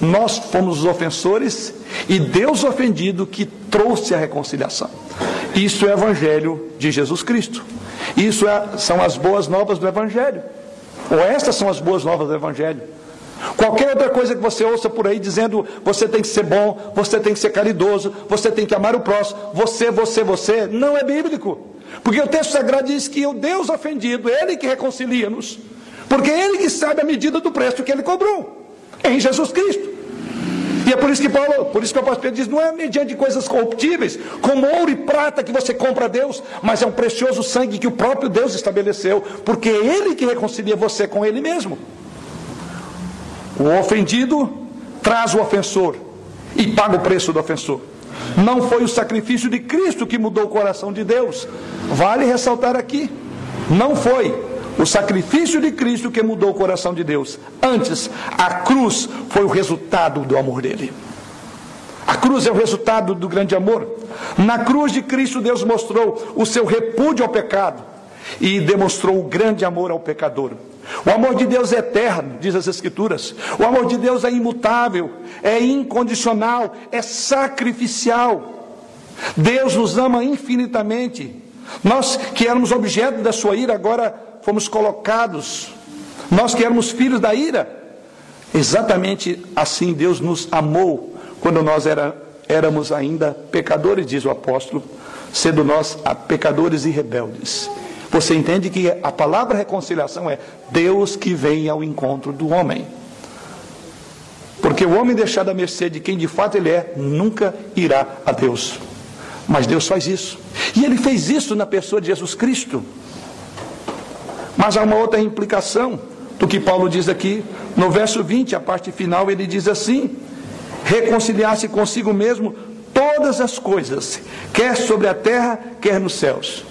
Nós fomos os ofensores e Deus ofendido que trouxe a reconciliação. Isso é o Evangelho de Jesus Cristo. Isso é, são as boas novas do Evangelho. Ou estas são as boas novas do Evangelho. Qualquer outra coisa que você ouça por aí dizendo você tem que ser bom, você tem que ser caridoso, você tem que amar o próximo, você, você, você, não é bíblico. Porque o texto sagrado diz que o Deus ofendido, Ele que reconcilia-nos, porque Ele que sabe a medida do preço que Ele cobrou, em Jesus Cristo. E é por isso que Paulo, por isso que o apóstolo Pedro diz, não é mediante coisas corruptíveis, como ouro e prata que você compra a Deus, mas é um precioso sangue que o próprio Deus estabeleceu, porque é Ele que reconcilia você com Ele mesmo. O ofendido traz o ofensor e paga o preço do ofensor. Não foi o sacrifício de Cristo que mudou o coração de Deus. Vale ressaltar aqui. Não foi o sacrifício de Cristo que mudou o coração de Deus. Antes, a cruz foi o resultado do amor dele. A cruz é o resultado do grande amor. Na cruz de Cristo, Deus mostrou o seu repúdio ao pecado e demonstrou o grande amor ao pecador. O amor de Deus é eterno, diz as Escrituras. O amor de Deus é imutável, é incondicional, é sacrificial. Deus nos ama infinitamente. Nós que éramos objeto da sua ira, agora fomos colocados, nós que éramos filhos da ira. Exatamente assim Deus nos amou quando nós era, éramos ainda pecadores, diz o apóstolo, sendo nós pecadores e rebeldes. Você entende que a palavra reconciliação é Deus que vem ao encontro do homem. Porque o homem deixado à mercê de quem de fato ele é, nunca irá a Deus. Mas Deus faz isso. E ele fez isso na pessoa de Jesus Cristo. Mas há uma outra implicação do que Paulo diz aqui. No verso 20, a parte final, ele diz assim: reconciliar-se consigo mesmo todas as coisas, quer sobre a terra, quer nos céus.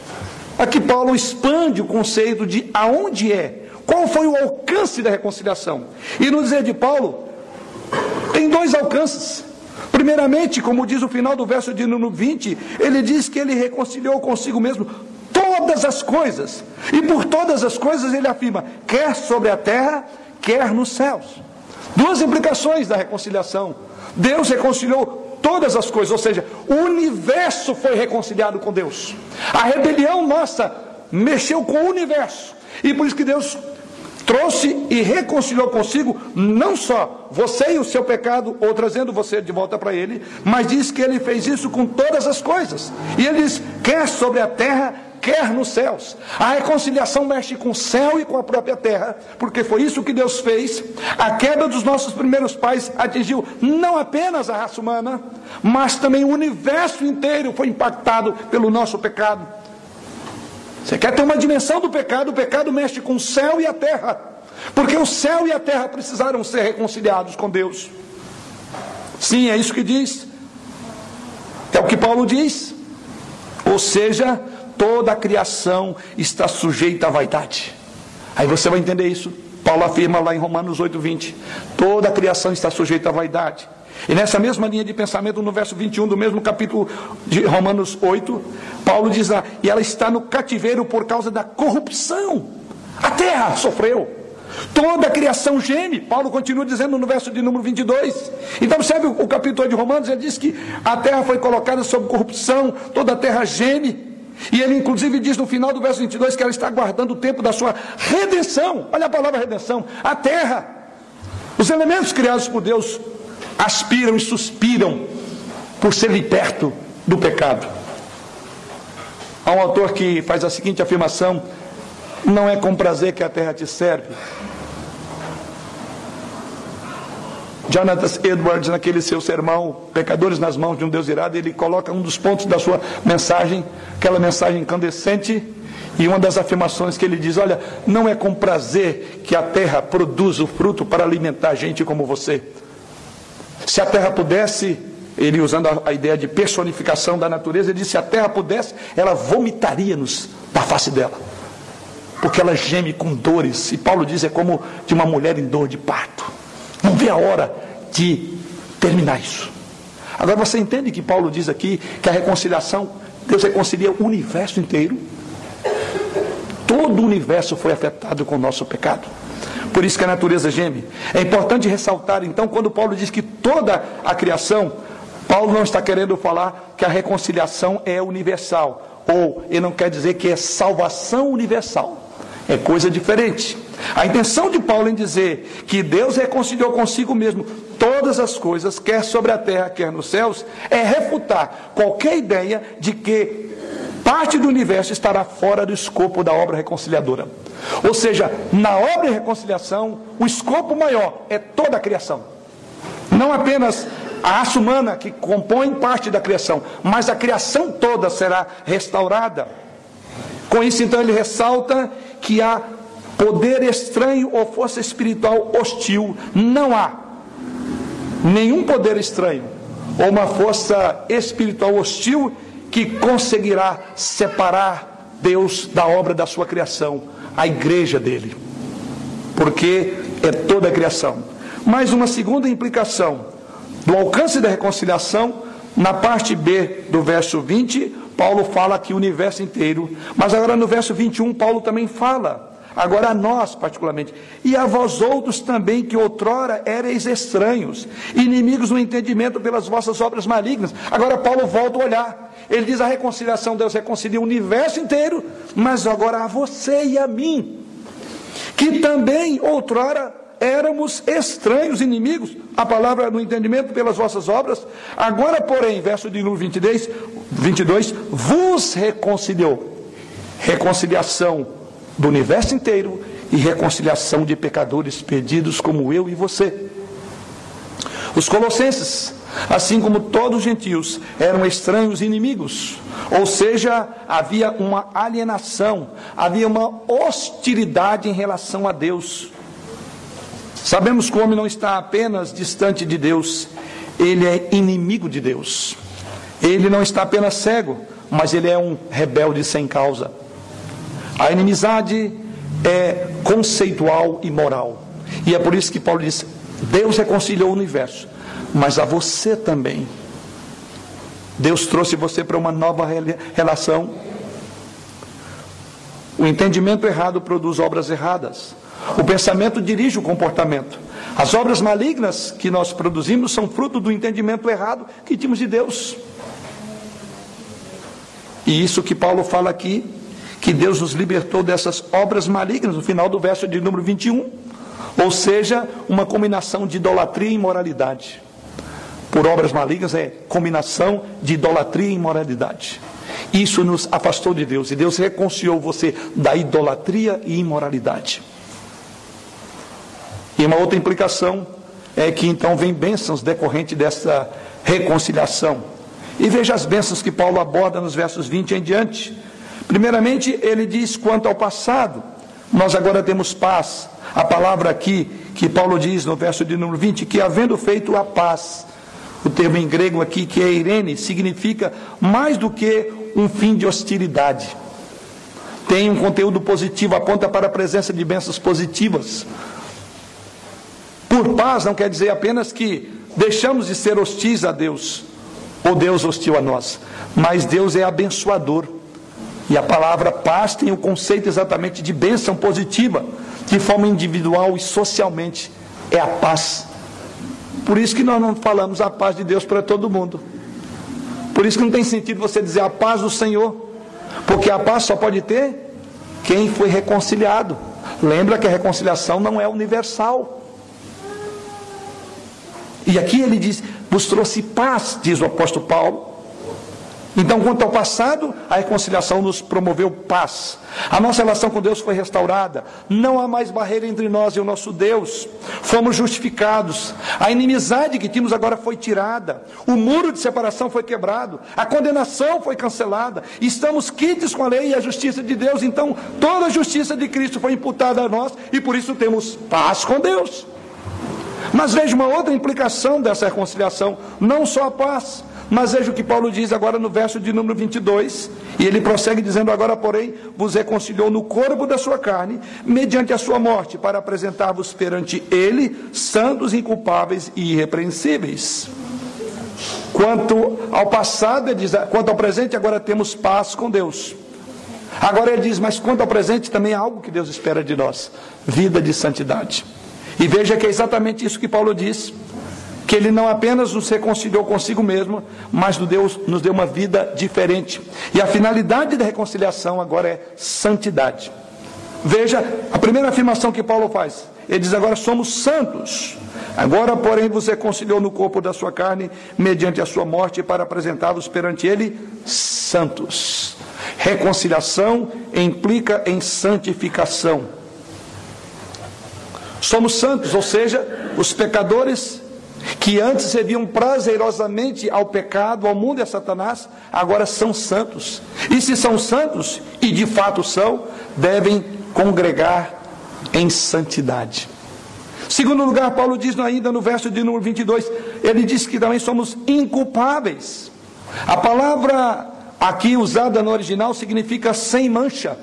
Aqui Paulo expande o conceito de aonde é, qual foi o alcance da reconciliação. E no dizer de Paulo, tem dois alcances. Primeiramente, como diz o final do verso de número 20, ele diz que ele reconciliou consigo mesmo todas as coisas. E por todas as coisas ele afirma, quer sobre a terra, quer nos céus. Duas implicações da reconciliação. Deus reconciliou todas as coisas, ou seja, o universo foi reconciliado com Deus. A rebelião nossa mexeu com o universo. E por isso que Deus trouxe e reconciliou consigo não só você e o seu pecado, ou trazendo você de volta para ele, mas diz que ele fez isso com todas as coisas. E ele diz: quer sobre a terra, quer nos céus. A reconciliação mexe com o céu e com a própria terra, porque foi isso que Deus fez. A queda dos nossos primeiros pais atingiu não apenas a raça humana, mas também o universo inteiro foi impactado pelo nosso pecado. Você quer ter uma dimensão do pecado? O pecado mexe com o céu e a terra, porque o céu e a terra precisaram ser reconciliados com Deus. Sim, é isso que diz. É o que Paulo diz. Ou seja, toda a criação está sujeita à vaidade. Aí você vai entender isso. Paulo afirma lá em Romanos 8:20, toda a criação está sujeita à vaidade. E nessa mesma linha de pensamento, no verso 21 do mesmo capítulo de Romanos 8, Paulo diz lá: e ela está no cativeiro por causa da corrupção. A terra sofreu. Toda a criação geme. Paulo continua dizendo no verso de número 22. Então, observe o capítulo de Romanos, ele diz que a terra foi colocada sob corrupção, toda a terra geme. E ele, inclusive, diz no final do verso 22 que ela está aguardando o tempo da sua redenção. Olha a palavra redenção. A terra, os elementos criados por Deus, aspiram e suspiram por ser liberto do pecado. Há um autor que faz a seguinte afirmação: Não é com prazer que a terra te serve, Jonathan Edwards, naquele seu sermão, Pecadores nas mãos de um Deus irado, ele coloca um dos pontos da sua mensagem, aquela mensagem incandescente, e uma das afirmações que ele diz: Olha, não é com prazer que a terra produz o fruto para alimentar gente como você. Se a terra pudesse, ele usando a, a ideia de personificação da natureza, ele disse: se a terra pudesse, ela vomitaria-nos da face dela. Porque ela geme com dores. E Paulo diz: é como de uma mulher em dor de parto. Não vê a hora de terminar isso. Agora você entende que Paulo diz aqui que a reconciliação, Deus reconcilia o universo inteiro. Todo o universo foi afetado com o nosso pecado. Por isso que a natureza geme. É importante ressaltar, então, quando Paulo diz que toda a criação, Paulo não está querendo falar que a reconciliação é universal, ou ele não quer dizer que é salvação universal. É coisa diferente. A intenção de Paulo em dizer que Deus reconciliou consigo mesmo todas as coisas, quer sobre a terra, quer nos céus, é refutar qualquer ideia de que parte do universo estará fora do escopo da obra reconciliadora. Ou seja, na obra de reconciliação, o escopo maior é toda a criação. Não apenas a raça humana que compõe parte da criação, mas a criação toda será restaurada. Com isso, então, ele ressalta que há poder estranho ou força espiritual hostil. Não há nenhum poder estranho ou uma força espiritual hostil que conseguirá separar Deus da obra da sua criação, a igreja dele. Porque é toda a criação. Mais uma segunda implicação do alcance da reconciliação, na parte B do verso 20, Paulo fala que o universo inteiro, mas agora no verso 21, Paulo também fala Agora a nós, particularmente, e a vós outros também, que outrora erais estranhos, inimigos no entendimento pelas vossas obras malignas. Agora Paulo volta a olhar. Ele diz a reconciliação, Deus reconcilia o universo inteiro, mas agora a você e a mim, que também outrora éramos estranhos, inimigos, a palavra no entendimento pelas vossas obras. Agora, porém, verso de número 22, 22 vos reconciliou. Reconciliação do universo inteiro e reconciliação de pecadores perdidos como eu e você. Os colossenses, assim como todos os gentios, eram estranhos inimigos, ou seja, havia uma alienação, havia uma hostilidade em relação a Deus. Sabemos que o homem não está apenas distante de Deus, ele é inimigo de Deus. Ele não está apenas cego, mas ele é um rebelde sem causa. A inimizade é conceitual e moral. E é por isso que Paulo diz: Deus reconciliou o universo, mas a você também. Deus trouxe você para uma nova relação. O entendimento errado produz obras erradas. O pensamento dirige o comportamento. As obras malignas que nós produzimos são fruto do entendimento errado que tínhamos de Deus. E isso que Paulo fala aqui, que Deus nos libertou dessas obras malignas, no final do verso de número 21. Ou seja, uma combinação de idolatria e imoralidade. Por obras malignas é combinação de idolatria e imoralidade. Isso nos afastou de Deus e Deus reconciliou você da idolatria e imoralidade. E uma outra implicação é que então vem bênçãos decorrente dessa reconciliação. E veja as bênçãos que Paulo aborda nos versos 20 em diante. Primeiramente, ele diz quanto ao passado, nós agora temos paz. A palavra aqui que Paulo diz no verso de número 20, que havendo feito a paz, o termo em grego aqui, que é irene, significa mais do que um fim de hostilidade. Tem um conteúdo positivo, aponta para a presença de bênçãos positivas. Por paz não quer dizer apenas que deixamos de ser hostis a Deus, ou Deus hostil a nós, mas Deus é abençoador. E a palavra paz tem o conceito exatamente de bênção positiva, de forma individual e socialmente. É a paz. Por isso que nós não falamos a paz de Deus para todo mundo. Por isso que não tem sentido você dizer a paz do Senhor, porque a paz só pode ter quem foi reconciliado. Lembra que a reconciliação não é universal. E aqui ele diz: vos trouxe paz, diz o apóstolo Paulo. Então, quanto ao passado, a reconciliação nos promoveu paz. A nossa relação com Deus foi restaurada. Não há mais barreira entre nós e o nosso Deus. Fomos justificados. A inimizade que tínhamos agora foi tirada. O muro de separação foi quebrado. A condenação foi cancelada. Estamos quites com a lei e a justiça de Deus. Então, toda a justiça de Cristo foi imputada a nós e por isso temos paz com Deus. Mas veja uma outra implicação dessa reconciliação, não só a paz, mas veja o que Paulo diz agora no verso de número 22, e ele prossegue dizendo: Agora, porém, vos reconciliou no corpo da sua carne, mediante a sua morte, para apresentar-vos perante ele santos, inculpáveis e irrepreensíveis. Quanto ao passado, ele diz, quanto ao presente, agora temos paz com Deus. Agora ele diz, mas quanto ao presente, também há algo que Deus espera de nós: vida de santidade. E veja que é exatamente isso que Paulo diz: que ele não apenas nos reconciliou consigo mesmo, mas nos deu, uma vida diferente. E a finalidade da reconciliação agora é santidade. Veja a primeira afirmação que Paulo faz: ele diz agora somos santos. Agora, porém, vos reconciliou no corpo da sua carne, mediante a sua morte, para apresentá-los perante ele santos. Reconciliação implica em santificação. Somos santos, ou seja, os pecadores que antes serviam prazerosamente ao pecado, ao mundo e a Satanás, agora são santos. E se são santos, e de fato são, devem congregar em santidade. Segundo lugar, Paulo diz ainda no verso de número 22, ele diz que também somos inculpáveis. A palavra aqui usada no original significa sem mancha.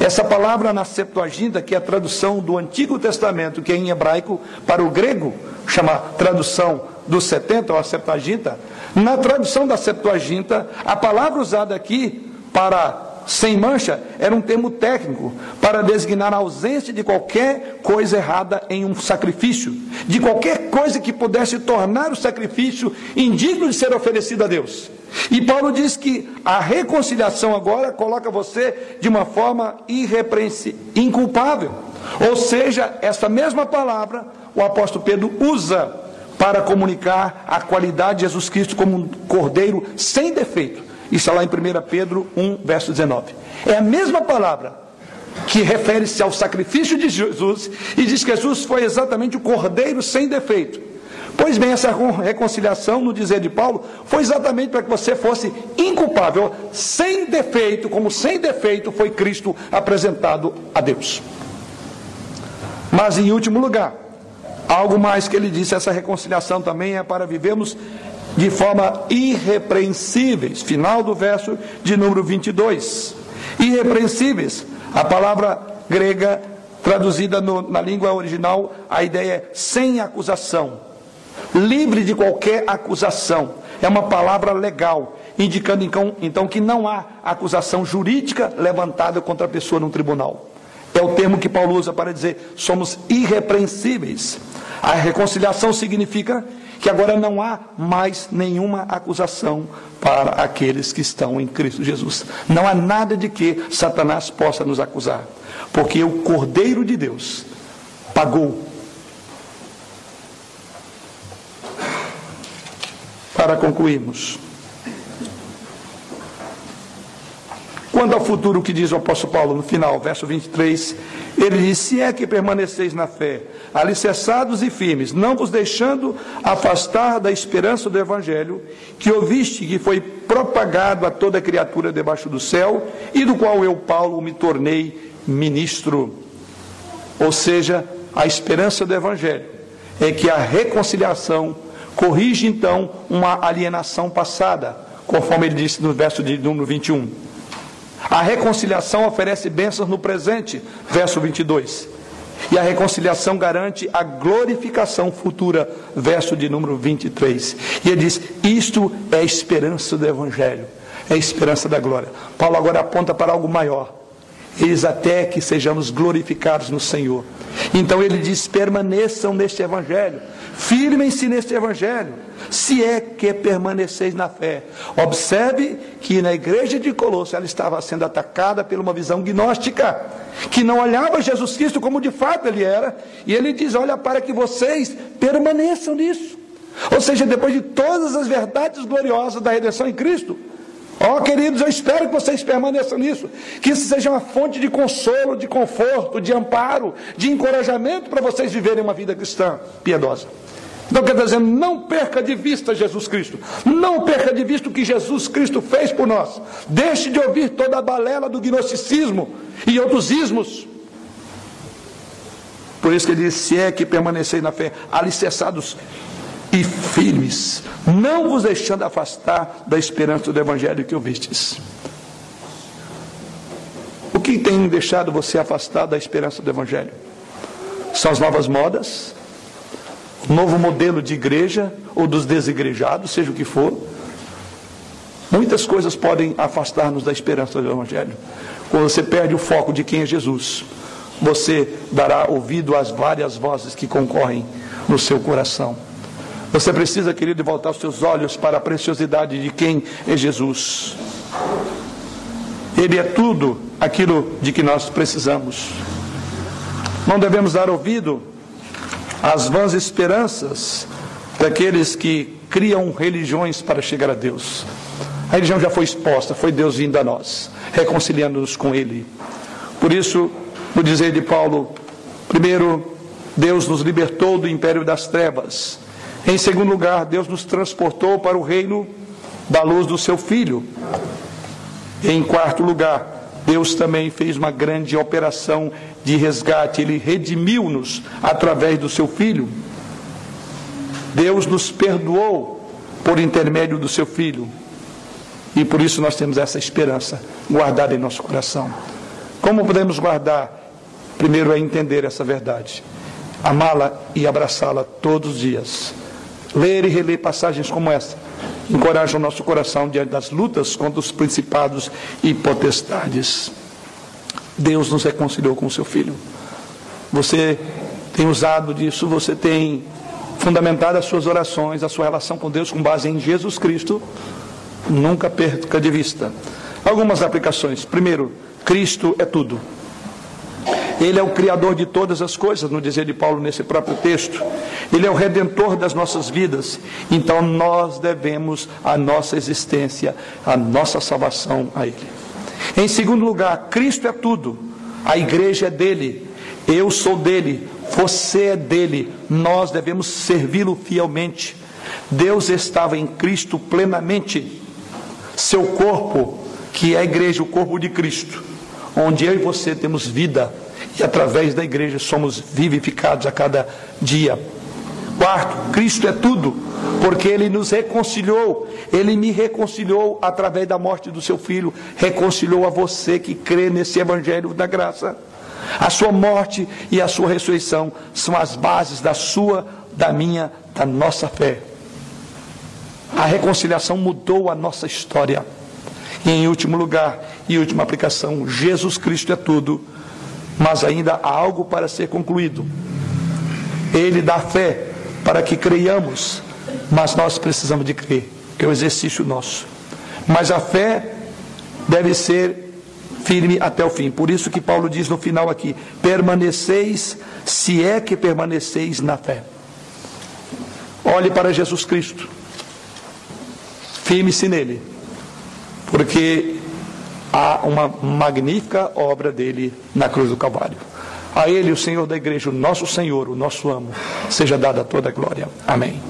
Essa palavra na Septuaginta, que é a tradução do Antigo Testamento, que é em hebraico, para o grego, chama tradução do 70, ou a Septuaginta. Na tradução da Septuaginta, a palavra usada aqui para sem mancha era um termo técnico para designar a ausência de qualquer coisa errada em um sacrifício, de qualquer coisa que pudesse tornar o sacrifício indigno de ser oferecido a Deus. E Paulo diz que a reconciliação agora coloca você de uma forma irrepreensível, inculpável. Ou seja, essa mesma palavra o apóstolo Pedro usa para comunicar a qualidade de Jesus Cristo como um cordeiro sem defeito. É lá em 1 Pedro 1, verso 19. É a mesma palavra que refere-se ao sacrifício de Jesus e diz que Jesus foi exatamente o cordeiro sem defeito. Pois bem, essa reconciliação, no dizer de Paulo, foi exatamente para que você fosse inculpável, sem defeito, como sem defeito foi Cristo apresentado a Deus. Mas em último lugar, Algo mais que ele disse, essa reconciliação também é para vivermos de forma irrepreensíveis. Final do verso de número 22. Irrepreensíveis. A palavra grega traduzida no, na língua original, a ideia é sem acusação. Livre de qualquer acusação. É uma palavra legal, indicando então, então que não há acusação jurídica levantada contra a pessoa num tribunal. É o termo que Paulo usa para dizer somos irrepreensíveis. A reconciliação significa que agora não há mais nenhuma acusação para aqueles que estão em Cristo Jesus. Não há nada de que Satanás possa nos acusar, porque o Cordeiro de Deus pagou. Para concluirmos, Quanto ao futuro que diz o apóstolo Paulo no final, verso 23, ele diz: Se é que permaneceis na fé, alicerçados e firmes, não vos deixando afastar da esperança do evangelho, que ouviste que foi propagado a toda criatura debaixo do céu, e do qual eu, Paulo, me tornei ministro. Ou seja, a esperança do evangelho é que a reconciliação corrige então uma alienação passada, conforme ele disse no verso de número 21. A reconciliação oferece bênçãos no presente, verso 22. E a reconciliação garante a glorificação futura, verso de número 23. E ele diz: Isto é a esperança do Evangelho, é a esperança da glória. Paulo agora aponta para algo maior. Eis até que sejamos glorificados no Senhor. Então ele diz: permaneçam neste Evangelho, firmem-se neste Evangelho se é que permaneceis na fé. Observe que na igreja de Colosso ela estava sendo atacada por uma visão gnóstica, que não olhava Jesus Cristo como de fato ele era, e ele diz: Olha, para que vocês permaneçam nisso. Ou seja, depois de todas as verdades gloriosas da redenção em Cristo, Ó oh, queridos, eu espero que vocês permaneçam nisso. Que isso seja uma fonte de consolo, de conforto, de amparo, de encorajamento para vocês viverem uma vida cristã piedosa. Então quer dizer, não perca de vista Jesus Cristo. Não perca de vista o que Jesus Cristo fez por nós. Deixe de ouvir toda a balela do gnosticismo e outros ismos. Por isso que ele diz: se é que permaneceis na fé, alicerçados e firmes, não vos deixando afastar da esperança do Evangelho que ouvistes. O que tem deixado você afastado da esperança do Evangelho? São as novas modas, novo modelo de igreja ou dos desigrejados, seja o que for. Muitas coisas podem afastar-nos da esperança do Evangelho. Quando você perde o foco de quem é Jesus, você dará ouvido às várias vozes que concorrem no seu coração. Você precisa, querido, voltar os seus olhos para a preciosidade de quem é Jesus. Ele é tudo aquilo de que nós precisamos. Não devemos dar ouvido as vãs esperanças daqueles que criam religiões para chegar a Deus. A religião já foi exposta, foi Deus vindo a nós, reconciliando-nos com Ele. Por isso, no dizer de Paulo, primeiro, Deus nos libertou do império das trevas. Em segundo lugar, Deus nos transportou para o reino da luz do seu Filho. Em quarto lugar, Deus também fez uma grande operação de resgate, ele redimiu-nos através do seu filho. Deus nos perdoou por intermédio do seu filho. E por isso nós temos essa esperança guardada em nosso coração. Como podemos guardar? Primeiro é entender essa verdade, amá-la e abraçá-la todos os dias. Ler e reler passagens como essa encorajam o nosso coração diante das lutas contra os principados e potestades. Deus nos reconciliou com o seu filho. Você tem usado disso, você tem fundamentado as suas orações, a sua relação com Deus com base em Jesus Cristo. Nunca perca de vista. Algumas aplicações. Primeiro, Cristo é tudo. Ele é o Criador de todas as coisas, no dizer de Paulo nesse próprio texto. Ele é o Redentor das nossas vidas. Então nós devemos a nossa existência, a nossa salvação a Ele. Em segundo lugar, Cristo é tudo. A igreja é dele. Eu sou dele. Você é dele. Nós devemos servi-lo fielmente. Deus estava em Cristo plenamente. Seu corpo, que é a igreja, o corpo de Cristo, onde eu e você temos vida e através da igreja somos vivificados a cada dia Quarto, Cristo é tudo, porque Ele nos reconciliou, Ele me reconciliou através da morte do seu filho, reconciliou a você que crê nesse Evangelho da graça. A sua morte e a sua ressurreição são as bases da sua, da minha, da nossa fé. A reconciliação mudou a nossa história. E em último lugar, e última aplicação, Jesus Cristo é tudo, mas ainda há algo para ser concluído. Ele dá fé para que creiamos, mas nós precisamos de crer, que é o exercício nosso. Mas a fé deve ser firme até o fim. Por isso que Paulo diz no final aqui: permaneceis, se é que permaneceis na fé. Olhe para Jesus Cristo. Firme-se nele. Porque há uma magnífica obra dele na cruz do Calvário. A Ele, o Senhor da igreja, o nosso Senhor, o nosso amo, seja dada toda a glória. Amém.